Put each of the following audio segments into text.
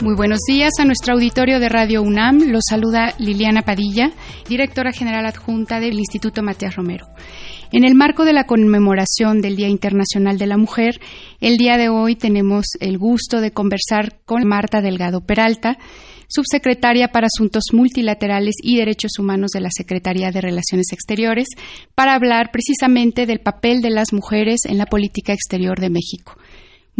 Muy buenos días a nuestro auditorio de Radio UNAM. Los saluda Liliana Padilla, directora general adjunta del Instituto Matías Romero. En el marco de la conmemoración del Día Internacional de la Mujer, el día de hoy tenemos el gusto de conversar con Marta Delgado Peralta, subsecretaria para Asuntos Multilaterales y Derechos Humanos de la Secretaría de Relaciones Exteriores, para hablar precisamente del papel de las mujeres en la política exterior de México.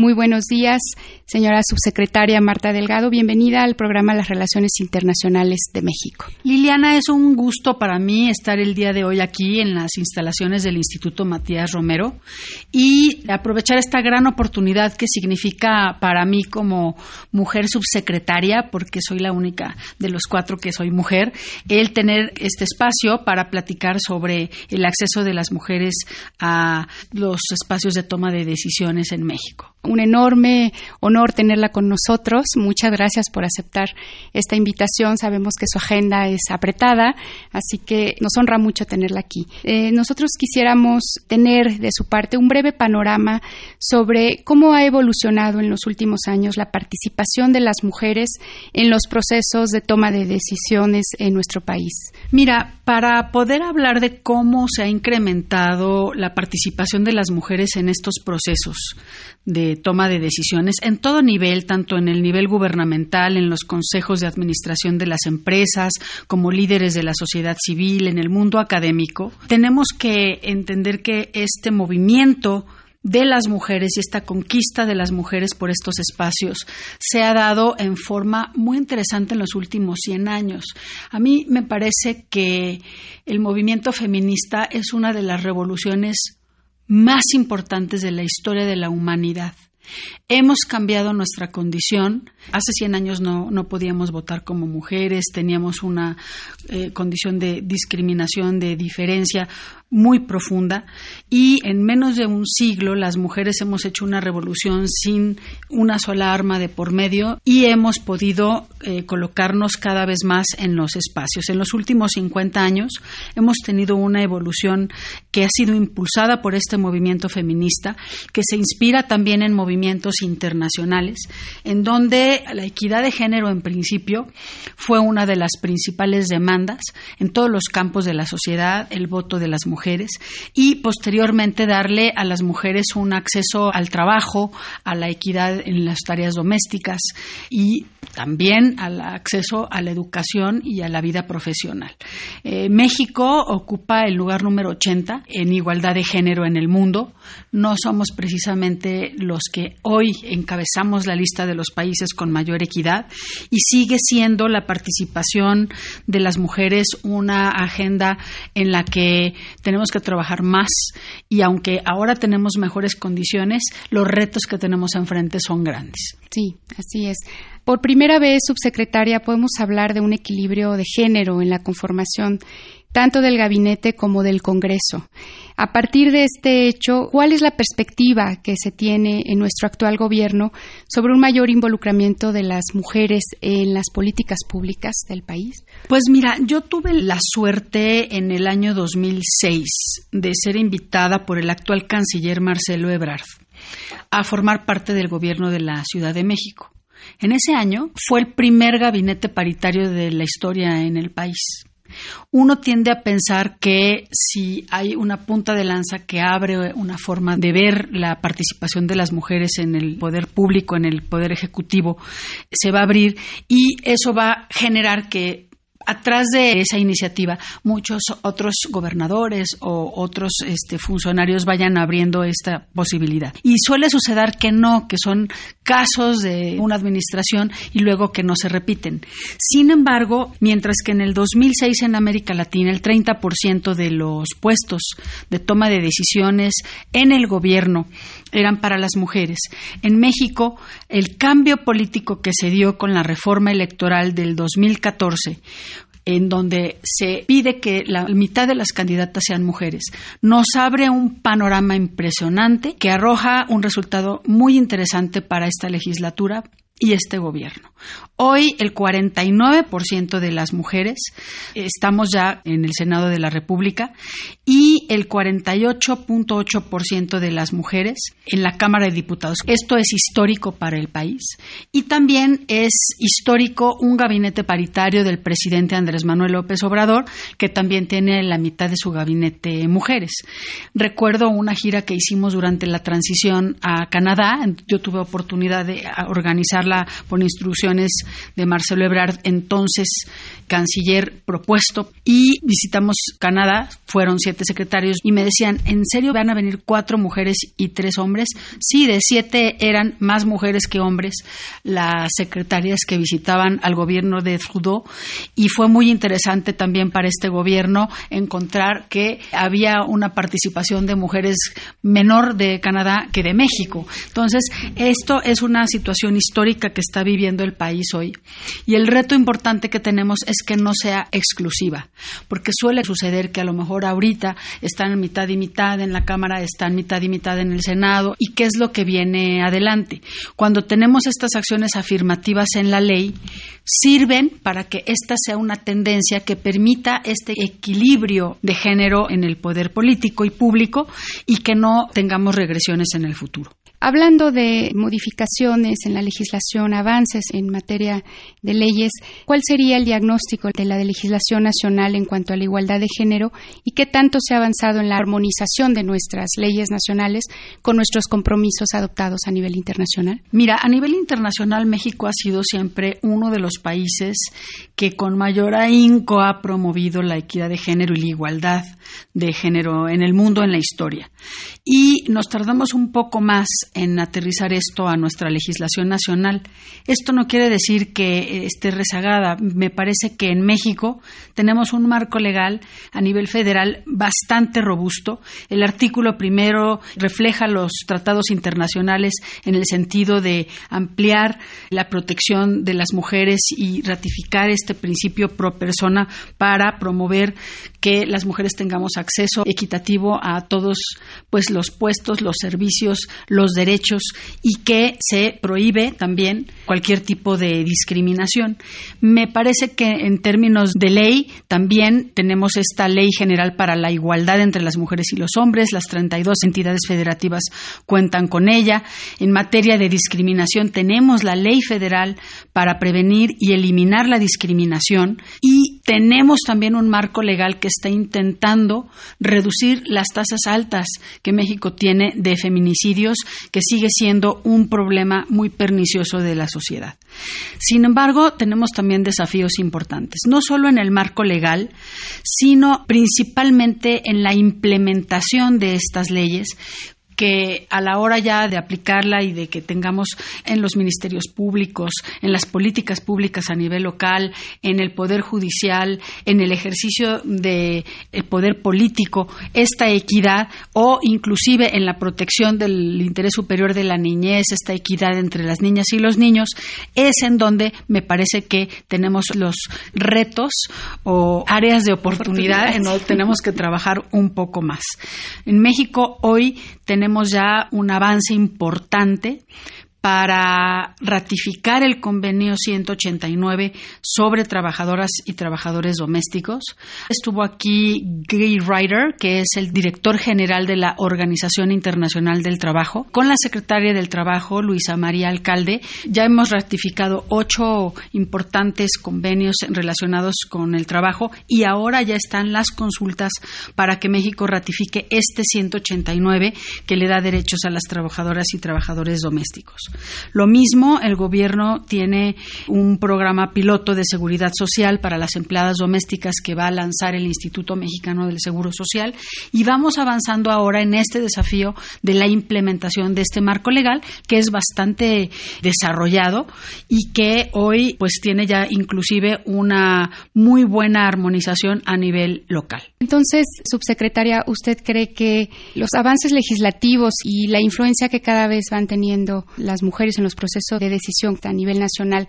Muy buenos días, señora subsecretaria Marta Delgado. Bienvenida al programa Las Relaciones Internacionales de México. Liliana, es un gusto para mí estar el día de hoy aquí en las instalaciones del Instituto Matías Romero y aprovechar esta gran oportunidad que significa para mí como mujer subsecretaria, porque soy la única de los cuatro que soy mujer, el tener este espacio para platicar sobre el acceso de las mujeres a los espacios de toma de decisiones en México un enorme honor tenerla con nosotros. Muchas gracias por aceptar esta invitación. Sabemos que su agenda es apretada, así que nos honra mucho tenerla aquí. Eh, nosotros quisiéramos tener de su parte un breve panorama sobre cómo ha evolucionado en los últimos años la participación de las mujeres en los procesos de toma de decisiones en nuestro país. Mira, para poder hablar de cómo se ha incrementado la participación de las mujeres en estos procesos de toma de decisiones en todo nivel, tanto en el nivel gubernamental, en los consejos de administración de las empresas, como líderes de la sociedad civil, en el mundo académico, tenemos que entender que este movimiento de las mujeres y esta conquista de las mujeres por estos espacios se ha dado en forma muy interesante en los últimos 100 años. A mí me parece que el movimiento feminista es una de las revoluciones más importantes de la historia de la humanidad. Hemos cambiado nuestra condición. Hace 100 años no, podíamos votar como mujeres, teníamos una eh, condición de discriminación, de diferencia muy profunda y en menos de un siglo las mujeres hemos hecho una revolución sin una sola arma de por medio y hemos podido eh, colocarnos cada vez más en los espacios. En los últimos 50 años hemos tenido una evolución que ha sido impulsada por este movimiento feminista que se inspira también en movimientos internacionales en donde la equidad de género en principio fue una de las principales demandas en todos los campos de la sociedad, el voto de las mujeres y posteriormente darle a las mujeres un acceso al trabajo, a la equidad en las tareas domésticas y también al acceso a la educación y a la vida profesional. Eh, México ocupa el lugar número 80 en igualdad de género en el mundo. No somos precisamente los que hoy encabezamos la lista de los países con mayor equidad y sigue siendo la participación de las mujeres una agenda en la que tenemos que trabajar más y aunque ahora tenemos mejores condiciones, los retos que tenemos enfrente son grandes. Sí, así es. Por primera vez, subsecretaria, podemos hablar de un equilibrio de género en la conformación tanto del gabinete como del Congreso. A partir de este hecho, ¿cuál es la perspectiva que se tiene en nuestro actual gobierno sobre un mayor involucramiento de las mujeres en las políticas públicas del país? Pues mira, yo tuve la suerte en el año 2006 de ser invitada por el actual canciller Marcelo Ebrard a formar parte del gobierno de la Ciudad de México. En ese año fue el primer gabinete paritario de la historia en el país. Uno tiende a pensar que si hay una punta de lanza que abre una forma de ver la participación de las mujeres en el poder público, en el poder ejecutivo, se va a abrir y eso va a generar que atrás de esa iniciativa muchos otros gobernadores o otros este, funcionarios vayan abriendo esta posibilidad. Y suele suceder que no, que son casos de una administración y luego que no se repiten. Sin embargo, mientras que en el 2006 en América Latina el 30% de los puestos de toma de decisiones en el gobierno eran para las mujeres. En México, el cambio político que se dio con la reforma electoral del 2014 en donde se pide que la mitad de las candidatas sean mujeres, nos abre un panorama impresionante que arroja un resultado muy interesante para esta legislatura y este gobierno. Hoy el 49% de las mujeres estamos ya en el Senado de la República y el 48.8% de las mujeres en la Cámara de Diputados. Esto es histórico para el país y también es histórico un gabinete paritario del presidente Andrés Manuel López Obrador que también tiene la mitad de su gabinete mujeres. Recuerdo una gira que hicimos durante la transición a Canadá. Yo tuve oportunidad de por instrucciones de Marcelo Ebrard, entonces canciller propuesto, y visitamos Canadá, fueron siete secretarios, y me decían, ¿en serio van a venir cuatro mujeres y tres hombres? Sí, de siete eran más mujeres que hombres las secretarias que visitaban al gobierno de Trudeau, y fue muy interesante también para este gobierno encontrar que había una participación de mujeres menor de Canadá que de México. Entonces, esto es una situación histórica que está viviendo el país hoy. Y el reto importante que tenemos es que no sea exclusiva, porque suele suceder que a lo mejor ahorita están en mitad y mitad en la Cámara, están mitad y mitad en el Senado, y qué es lo que viene adelante. Cuando tenemos estas acciones afirmativas en la ley, sirven para que esta sea una tendencia que permita este equilibrio de género en el poder político y público y que no tengamos regresiones en el futuro. Hablando de modificaciones en la legislación, avances en materia de leyes, ¿cuál sería el diagnóstico de la legislación nacional en cuanto a la igualdad de género y qué tanto se ha avanzado en la armonización de nuestras leyes nacionales con nuestros compromisos adoptados a nivel internacional? Mira, a nivel internacional México ha sido siempre uno de los países que con mayor ahínco ha promovido la equidad de género y la igualdad de género en el mundo en la historia. Y nos tardamos un poco más en aterrizar esto a nuestra legislación nacional. Esto no quiere decir que esté rezagada. Me parece que en México tenemos un marco legal a nivel federal bastante robusto. El artículo primero refleja los tratados internacionales en el sentido de ampliar la protección de las mujeres y ratificar este principio pro persona para promover que las mujeres tengamos acceso equitativo a todos pues los puestos, los servicios, los derechos y que se prohíbe también cualquier tipo de discriminación. Me parece que en términos de ley también tenemos esta Ley General para la Igualdad entre las Mujeres y los Hombres, las 32 entidades federativas cuentan con ella. En materia de discriminación tenemos la Ley Federal para prevenir y eliminar la discriminación y tenemos también un marco legal que está intentando reducir las tasas altas que México tiene de feminicidios, que sigue siendo un problema muy pernicioso de la sociedad. Sin embargo, tenemos también desafíos importantes, no solo en el marco legal, sino principalmente en la implementación de estas leyes que a la hora ya de aplicarla y de que tengamos en los ministerios públicos, en las políticas públicas a nivel local, en el poder judicial, en el ejercicio del poder político, esta equidad o inclusive en la protección del interés superior de la niñez, esta equidad entre las niñas y los niños, es en donde me parece que tenemos los retos o áreas de oportunidad en donde tenemos que trabajar un poco más. En México hoy tenemos ya un avance importante para ratificar el convenio 189 sobre trabajadoras y trabajadores domésticos. Estuvo aquí Gay Ryder, que es el director general de la Organización Internacional del Trabajo, con la secretaria del Trabajo, Luisa María Alcalde. Ya hemos ratificado ocho importantes convenios relacionados con el trabajo y ahora ya están las consultas para que México ratifique este 189 que le da derechos a las trabajadoras y trabajadores domésticos. Lo mismo, el gobierno tiene un programa piloto de seguridad social para las empleadas domésticas que va a lanzar el Instituto Mexicano del Seguro Social y vamos avanzando ahora en este desafío de la implementación de este marco legal que es bastante desarrollado y que hoy pues tiene ya inclusive una muy buena armonización a nivel local. Entonces, subsecretaria, ¿usted cree que los avances legislativos y la influencia que cada vez van teniendo las mujeres en los procesos de decisión a nivel nacional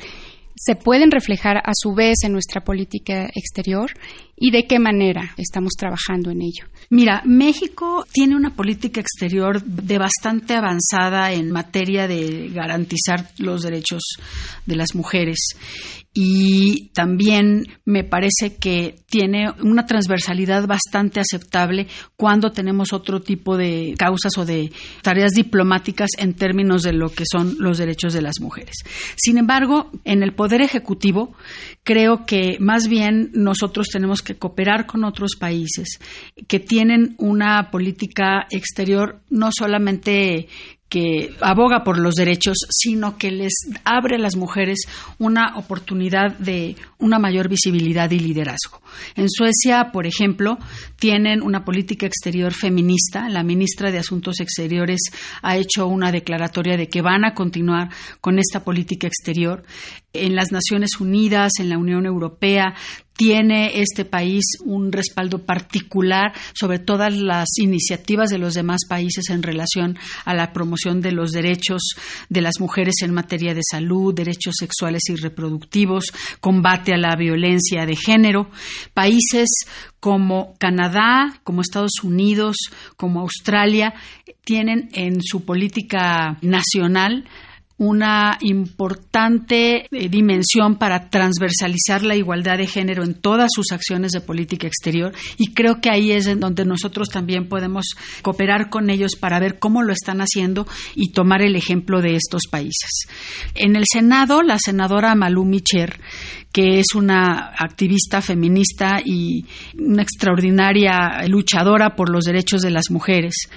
se pueden reflejar a su vez en nuestra política exterior y de qué manera estamos trabajando en ello. Mira, México tiene una política exterior de bastante avanzada en materia de garantizar los derechos de las mujeres y también me parece que tiene una transversalidad bastante aceptable cuando tenemos otro tipo de causas o de tareas diplomáticas en términos de lo que son los derechos de las mujeres. Sin embargo, en el Poder Ejecutivo creo que más bien nosotros tenemos que cooperar con otros países que tienen una política exterior no solamente que aboga por los derechos, sino que les abre a las mujeres una oportunidad de una mayor visibilidad y liderazgo. En Suecia, por ejemplo, tienen una política exterior feminista. La ministra de Asuntos Exteriores ha hecho una declaratoria de que van a continuar con esta política exterior. En las Naciones Unidas, en la Unión Europea, tiene este país un respaldo particular sobre todas las iniciativas de los demás países en relación a la promoción de los derechos de las mujeres en materia de salud, derechos sexuales y reproductivos, combate a la violencia de género. Países como Canadá, como Estados Unidos, como Australia, tienen en su política nacional una importante eh, dimensión para transversalizar la igualdad de género en todas sus acciones de política exterior y creo que ahí es en donde nosotros también podemos cooperar con ellos para ver cómo lo están haciendo y tomar el ejemplo de estos países. En el Senado, la senadora Malú Micher que es una activista feminista y una extraordinaria luchadora por los derechos de las mujeres.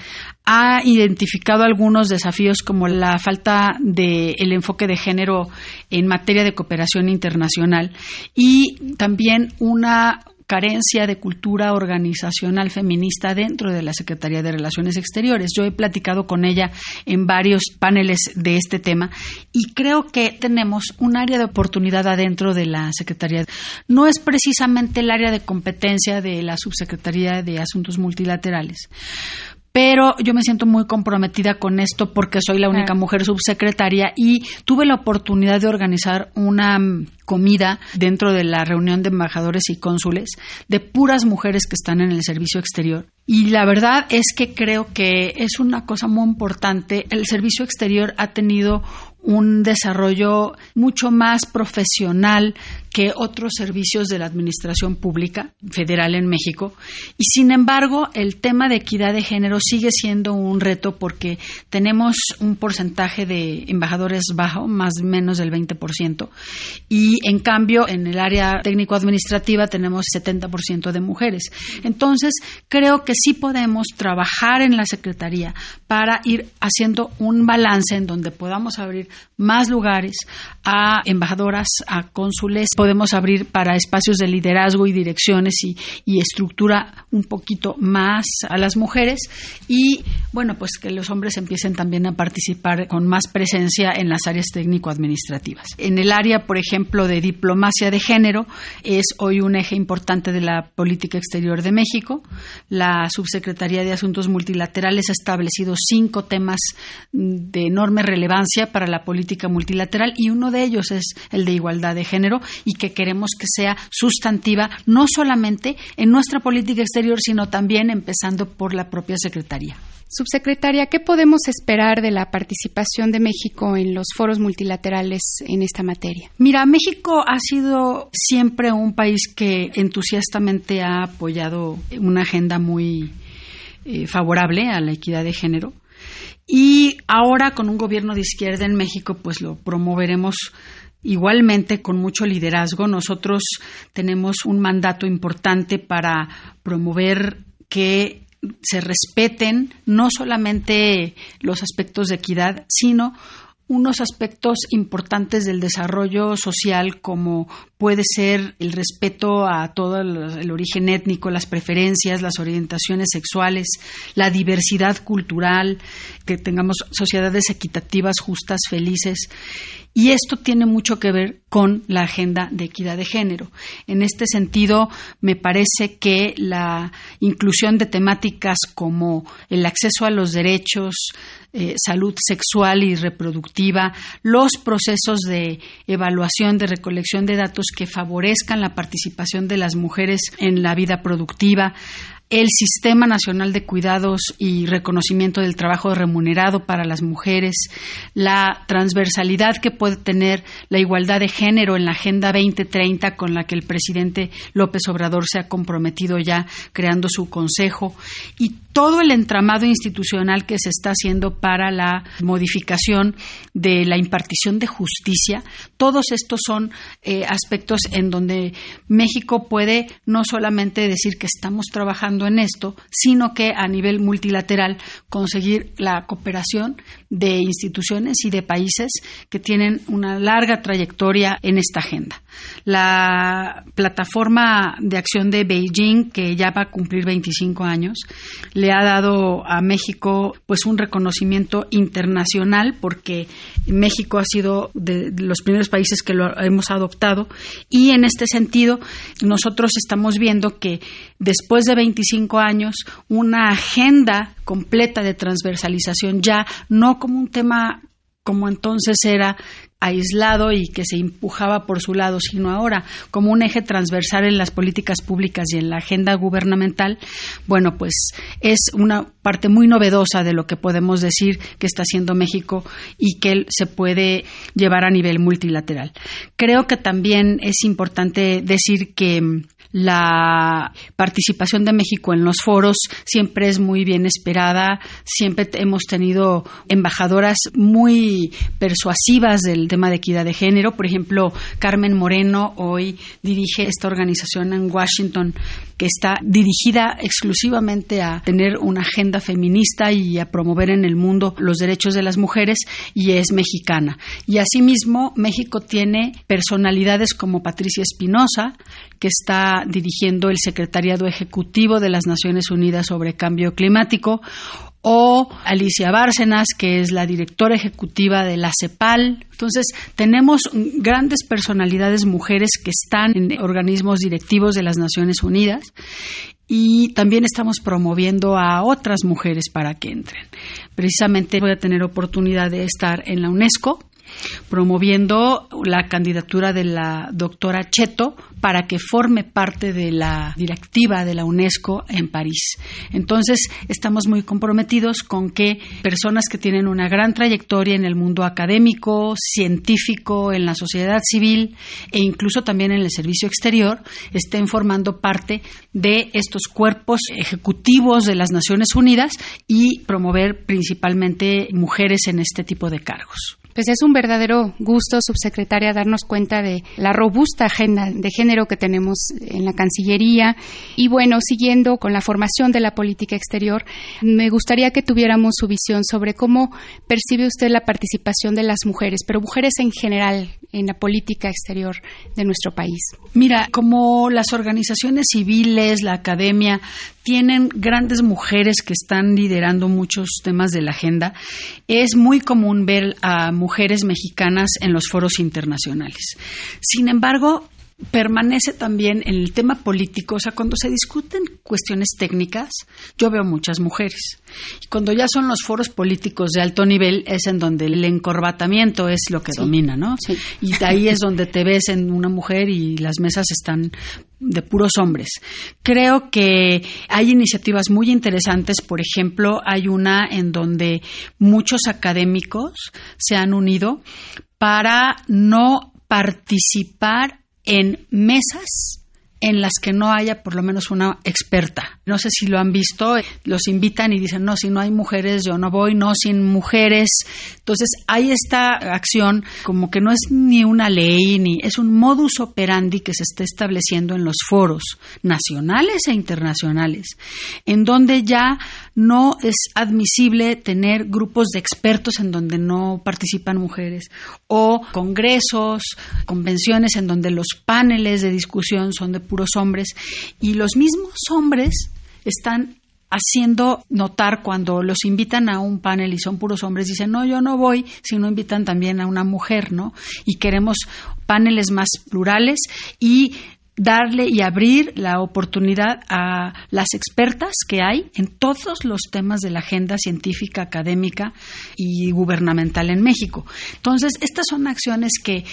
Ha identificado algunos desafíos como la falta de el enfoque de género en materia de cooperación internacional y también una carencia de cultura organizacional feminista dentro de la Secretaría de Relaciones Exteriores. Yo he platicado con ella en varios paneles de este tema y creo que tenemos un área de oportunidad adentro de la Secretaría. No es precisamente el área de competencia de la Subsecretaría de Asuntos Multilaterales, pero yo me siento muy comprometida con esto porque soy la única mujer subsecretaria y tuve la oportunidad de organizar una mm, comida dentro de la reunión de embajadores y cónsules de puras mujeres que están en el servicio exterior. Y la verdad es que creo que es una cosa muy importante. El servicio exterior ha tenido un desarrollo mucho más profesional que otros servicios de la Administración Pública Federal en México. Y sin embargo, el tema de equidad de género sigue siendo un reto porque tenemos un porcentaje de embajadores bajo, más o menos del 20%. Y en cambio, en el área técnico-administrativa tenemos 70% de mujeres. Entonces, creo que sí podemos trabajar en la Secretaría para ir haciendo un balance en donde podamos abrir más lugares a embajadoras, a cónsules, podemos abrir para espacios de liderazgo y direcciones y, estructura un poquito más a las mujeres y bueno, pues que los hombres empiecen también a participar con más presencia en las áreas técnico-administrativas. En el área, por ejemplo, de diplomacia de género, es hoy un eje importante de la política exterior de México. La Subsecretaría de Asuntos Multilaterales ha establecido cinco temas de enorme relevancia para la política multilateral y uno de ellos es el de igualdad de género que queremos que sea sustantiva no solamente en nuestra política exterior, sino también empezando por la propia Secretaría. Subsecretaria, ¿qué podemos esperar de la participación de México en los foros multilaterales en esta materia? Mira, México ha sido siempre un país que entusiastamente ha apoyado una agenda muy eh, favorable a la equidad de género. Y ahora con un gobierno de izquierda en México, pues lo promoveremos igualmente con mucho liderazgo. Nosotros tenemos un mandato importante para promover que se respeten no solamente los aspectos de equidad, sino unos aspectos importantes del desarrollo social como puede ser el respeto a todo el, origen étnico, las preferencias, las orientaciones sexuales, la diversidad cultural, que tengamos sociedades equitativas, justas, felices. Y esto tiene mucho que ver con la agenda de equidad de género. En este sentido, me parece que la inclusión de temáticas como el acceso a los derechos, eh, salud sexual y reproductiva, los procesos de evaluación, de recolección de datos que favorezcan la participación de las mujeres en la vida productiva, el Sistema Nacional de Cuidados y Reconocimiento del Trabajo Remunerado para las Mujeres, la transversalidad que puede tener la igualdad de género en la Agenda 2030 con la que el presidente López Obrador se ha comprometido ya creando su consejo y todo el entramado institucional que se está haciendo para la modificación de la impartición de justicia, todos estos son eh, aspectos en donde México puede no solamente decir que estamos trabajando en esto, sino que a nivel multilateral conseguir la cooperación de instituciones y de países que tienen una larga trayectoria en esta agenda. La plataforma de acción de Beijing, que ya va a cumplir 25 años, le ha dado a México pues un reconocimiento internacional porque México ha sido de los primeros países que lo hemos adoptado y en este sentido nosotros estamos viendo que después de 25 años una agenda completa de transversalización ya no como un tema como entonces era aislado y que se empujaba por su lado, sino ahora como un eje transversal en las políticas públicas y en la agenda gubernamental, bueno, pues es una parte muy novedosa de lo que podemos decir que está haciendo México y que se puede llevar a nivel multilateral. Creo que también es importante decir que la participación de México en los foros siempre es muy bien esperada, siempre hemos tenido embajadoras muy persuasivas del tema de equidad de género, por ejemplo, Carmen Moreno hoy dirige esta organización en Washington que está dirigida exclusivamente a tener una agenda feminista y a promover en el mundo los derechos de las mujeres y es mexicana. Y asimismo, México tiene personalidades como Patricia Espinosa, que está dirigiendo el Secretariado Ejecutivo de las Naciones Unidas sobre Cambio Climático, o Alicia Bárcenas, que es la directora ejecutiva de la CEPAL. Entonces, tenemos grandes personalidades mujeres que están en organismos directivos de las Naciones Unidas y también estamos promoviendo a otras mujeres para que entren. Precisamente voy a tener oportunidad de estar en la UNESCO promoviendo la candidatura de la doctora Cheto para que forme parte de la directiva de la UNESCO en París. Entonces, estamos muy comprometidos con que personas que tienen una gran trayectoria en el mundo académico, científico, en la sociedad civil e incluso también en el servicio exterior estén formando parte de estos cuerpos ejecutivos de las Naciones Unidas y promover principalmente mujeres en este tipo de cargos. Pues es un verdadero gusto, subsecretaria, darnos cuenta de la robusta agenda de género que tenemos en la Cancillería. Y bueno, siguiendo con la formación de la política exterior, me gustaría que tuviéramos su visión sobre cómo percibe usted la participación de las mujeres, pero mujeres en general en la política exterior de nuestro país. Mira, como las organizaciones civiles, la academia, tienen grandes mujeres que están liderando muchos temas de la agenda, es muy común ver a mujeres mexicanas en los foros internacionales. Sin embargo, permanece también en el tema político, o sea, cuando se discuten cuestiones técnicas, yo veo muchas mujeres. Y cuando ya son los foros políticos de alto nivel, es en donde el encorbatamiento es lo que domina, ¿no? Y ahí es donde te ves en una mujer y las mesas están de puros hombres. Creo que hay iniciativas muy interesantes, por ejemplo, hay una en donde muchos académicos se han unido para no participar en mesas en las que no haya por lo menos una experta. No sé si lo han visto, los invitan y dicen, no, si no hay mujeres, yo no voy, no, sin mujeres. Entonces, hay esta acción como que no es ni una ley, ni es un modus operandi que se está estableciendo en los foros nacionales e internacionales, en donde ya no es admisible tener grupos de expertos en donde no participan mujeres o congresos, convenciones en donde los paneles de discusión son de puros hombres y los mismos hombres están haciendo notar cuando los invitan a un panel y son puros hombres, dicen, no, yo no voy, si no invitan también a una mujer, ¿no? Y queremos paneles más plurales y darle y abrir la oportunidad a las expertas que hay en todos los temas de la agenda científica, académica y gubernamental en México. Entonces, estas son acciones que,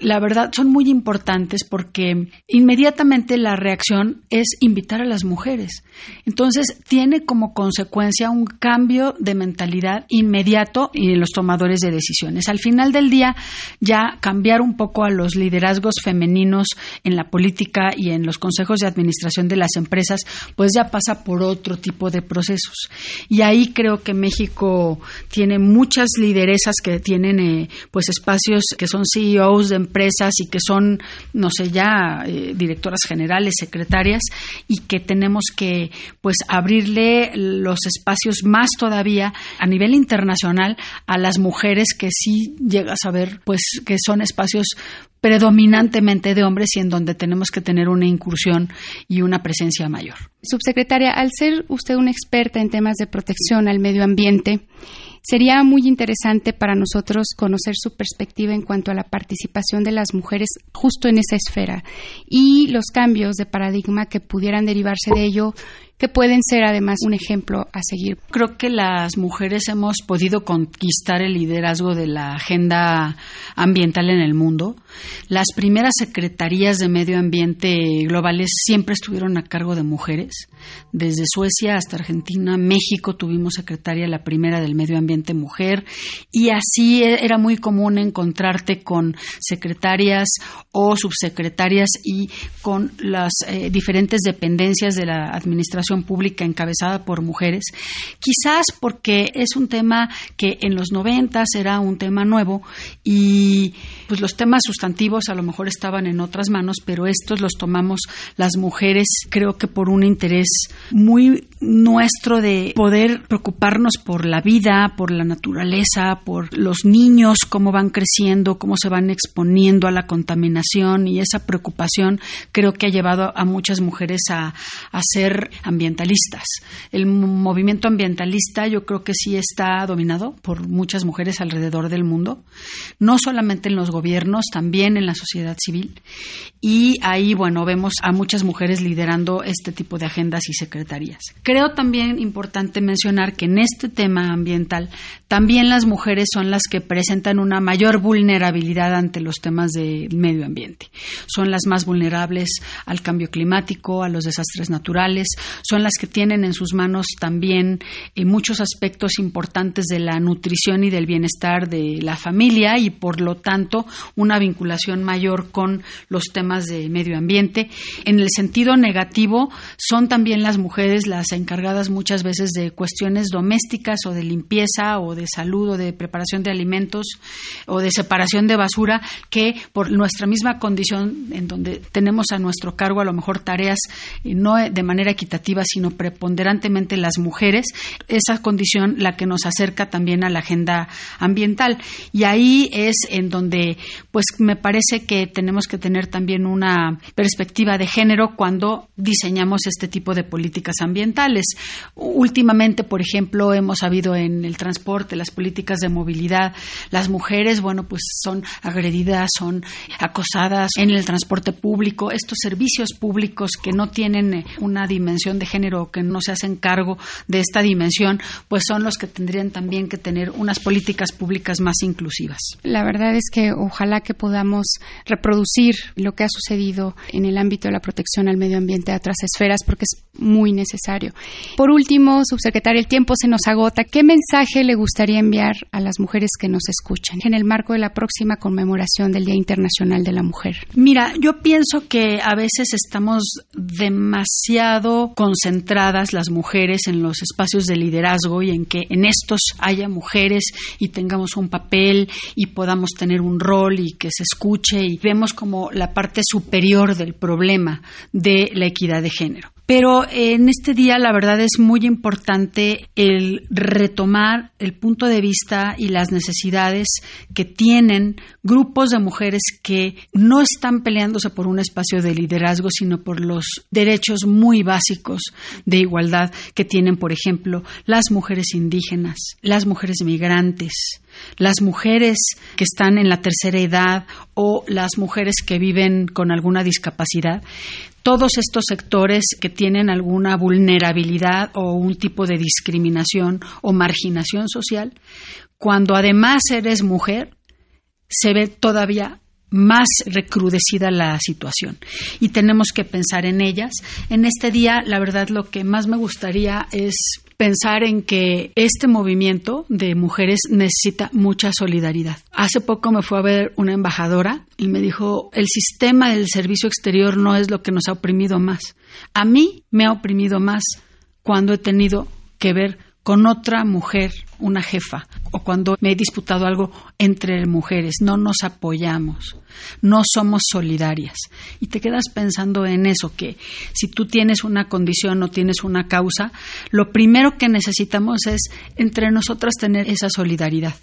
la verdad, son muy importantes porque inmediatamente la reacción es invitar a las mujeres. Entonces, tiene como consecuencia un cambio de mentalidad inmediato en los tomadores de decisiones. Al final del día, ya cambiar un poco a los liderazgos femeninos en la política y en los consejos de administración de las empresas, pues ya pasa por otro tipo de procesos. Y ahí creo que México tiene muchas lideresas que tienen eh, pues espacios que son CEOs de empresas y que son, no sé, ya eh, directoras generales, secretarias, y que tenemos que pues abrirle los espacios más todavía a nivel internacional a las mujeres que sí llegas a ver pues que son espacios predominantemente de hombres y en donde tenemos que tener una incursión y una presencia mayor. Subsecretaria, al ser usted una experta en temas de protección al medio ambiente, sería muy interesante para nosotros conocer su perspectiva en cuanto a la participación de las mujeres justo en esa esfera y los cambios de paradigma que pudieran derivarse de ello pueden ser además un ejemplo a seguir. Creo que las mujeres hemos podido conquistar el liderazgo de la agenda ambiental en el mundo. Las primeras secretarías de medio ambiente globales siempre estuvieron a cargo de mujeres. Desde Suecia hasta Argentina, México tuvimos secretaria la primera del medio ambiente mujer y así e, era muy común encontrarte con secretarias o subsecretarias y con las eh, diferentes dependencias de la administración pública encabezada por mujeres, quizás porque es un tema que en los noventas era un tema nuevo y pues los temas sustantivos a lo mejor estaban en otras manos, pero estos los tomamos las mujeres, creo que por un interés muy nuestro de poder preocuparnos por la vida, por la naturaleza, por los niños, cómo van creciendo, cómo se van exponiendo a la contaminación y esa preocupación creo que ha llevado a muchas mujeres a, ser ambientalistas. El movimiento ambientalista yo creo que sí está dominado por muchas mujeres alrededor del mundo, no solamente en los gobiernos, también en la sociedad civil. Y ahí, bueno, vemos a muchas mujeres liderando este tipo de agendas y secretarías. Creo también importante mencionar que en este tema ambiental también las mujeres son las que presentan una mayor vulnerabilidad ante los temas del medio ambiente. Son las más vulnerables al cambio climático, a los desastres naturales, son las que tienen en sus manos también eh, muchos aspectos importantes de la nutrición y del bienestar de la familia y por lo tanto una vinculación mayor con los temas de medio ambiente. En el sentido negativo, son también las mujeres las encargadas muchas veces de cuestiones domésticas o de limpieza o de salud o de preparación de alimentos o de separación de basura que por nuestra misma condición en donde tenemos a nuestro cargo a lo mejor tareas eh, no de manera equitativa sino preponderantemente las mujeres, esa condición la que nos acerca también a la agenda ambiental y ahí es en donde pues me parece que tenemos que tener también una perspectiva de género cuando diseñamos este tipo de políticas ambientales. Últimamente, por ejemplo, hemos habido en el transporte, las políticas de movilidad, las mujeres, bueno, pues son agredidas, son acosadas en el transporte público, estos servicios públicos que no tienen eh, una dimensión de género que no se hacen cargo de esta dimensión, pues son los que tendrían también que tener unas políticas públicas más inclusivas. La verdad es que ojalá que podamos reproducir lo que ha sucedido en el ámbito de la protección al medio ambiente a otras esferas, porque es muy necesario. Por último, subsecretaria, el tiempo se nos agota. ¿Qué mensaje le gustaría enviar a las mujeres que nos escuchan en el marco de la próxima conmemoración del Día Internacional de la Mujer? Mira, yo pienso que a veces estamos demasiado concentradas las mujeres en los espacios de liderazgo y en que en estos haya mujeres y tengamos un papel y podamos tener un rol y que se escuche y vemos como la parte superior del problema de la equidad de género. Pero en este día la verdad es muy importante el retomar el punto de vista y las necesidades que tienen grupos de mujeres que no están peleándose por un espacio de liderazgo, sino por los derechos muy básicos de igualdad que tienen, por ejemplo, las mujeres indígenas, las mujeres migrantes, las mujeres que están en la tercera edad o las mujeres que viven con alguna discapacidad, todos estos sectores que tienen alguna vulnerabilidad o un tipo de discriminación o marginación social, cuando además eres mujer, se ve todavía más recrudecida la situación y tenemos que pensar en ellas. En este día, la verdad, lo que más me gustaría es pensar en que este movimiento de mujeres necesita mucha solidaridad. Hace poco me fue a ver una embajadora y me dijo, el sistema del servicio exterior no es lo que nos ha oprimido más. A mí me ha oprimido más cuando he tenido que ver con otra mujer, una jefa, o cuando me he disputado algo entre mujeres. No nos apoyamos, no somos solidarias. Y te quedas pensando en eso, que si tú tienes una condición o tienes una causa, lo primero que necesitamos es entre nosotras tener esa solidaridad.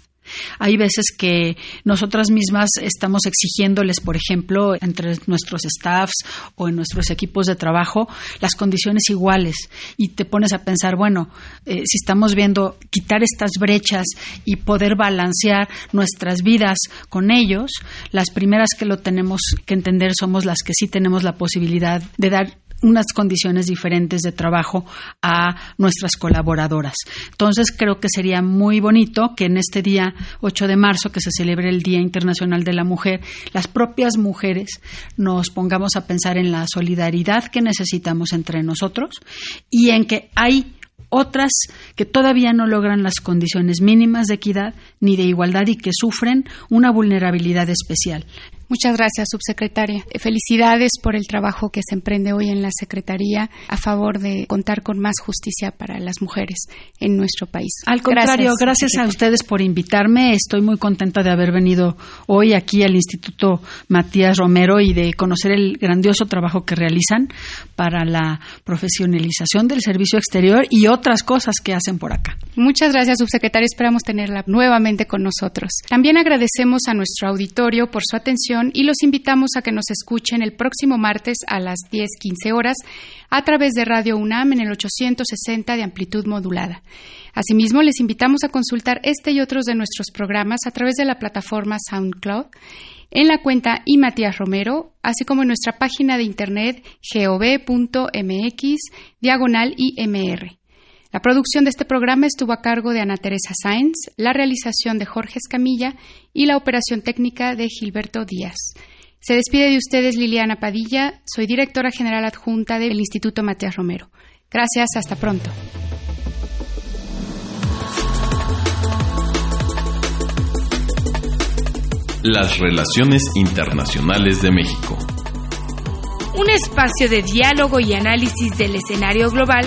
Hay veces que nosotras mismas estamos exigiéndoles, por ejemplo, entre nuestros staffs o en nuestros equipos de trabajo, las condiciones iguales. Y te pones a pensar, bueno, eh, si estamos viendo quitar estas brechas y poder balancear nuestras vidas con ellos, las primeras que lo tenemos que entender somos las que sí tenemos la posibilidad de dar unas condiciones diferentes de trabajo a nuestras colaboradoras. Entonces, creo que sería muy bonito que en este día 8 de marzo, que se celebre el Día Internacional de la Mujer, las propias mujeres nos pongamos a pensar en la solidaridad que necesitamos entre nosotros y en que hay otras que todavía no logran las condiciones mínimas de equidad ni de igualdad y que sufren una vulnerabilidad especial. Muchas gracias, subsecretaria. Felicidades por el trabajo que se emprende hoy en la Secretaría a favor de contar con más justicia para las mujeres en nuestro país. Al contrario, gracias, a ustedes por invitarme. Estoy muy contenta de haber venido hoy aquí al Instituto Matías Romero y de conocer el grandioso trabajo que realizan para la profesionalización del servicio exterior y otras cosas que hacen por acá. Muchas gracias, subsecretaria. Esperamos tenerla nuevamente con nosotros. También agradecemos a nuestro auditorio por su atención y los invitamos a que nos escuchen el próximo martes a las 10:15 horas a través de Radio UNAM en el 860 de amplitud modulada. Asimismo, les invitamos a consultar este y otros de nuestros programas a través de la plataforma SoundCloud en la cuenta y Matías Romero, así como en nuestra página de internet gov.mx diagonal IMR. La producción de este programa estuvo a cargo de Ana Teresa Sáenz, la realización de Jorge Escamilla y la operación técnica de Gilberto Díaz. Se despide de ustedes Liliana Padilla, soy directora general adjunta del Instituto Matías Romero. Gracias, hasta pronto. Las relaciones internacionales de México. Un espacio de diálogo y análisis del escenario global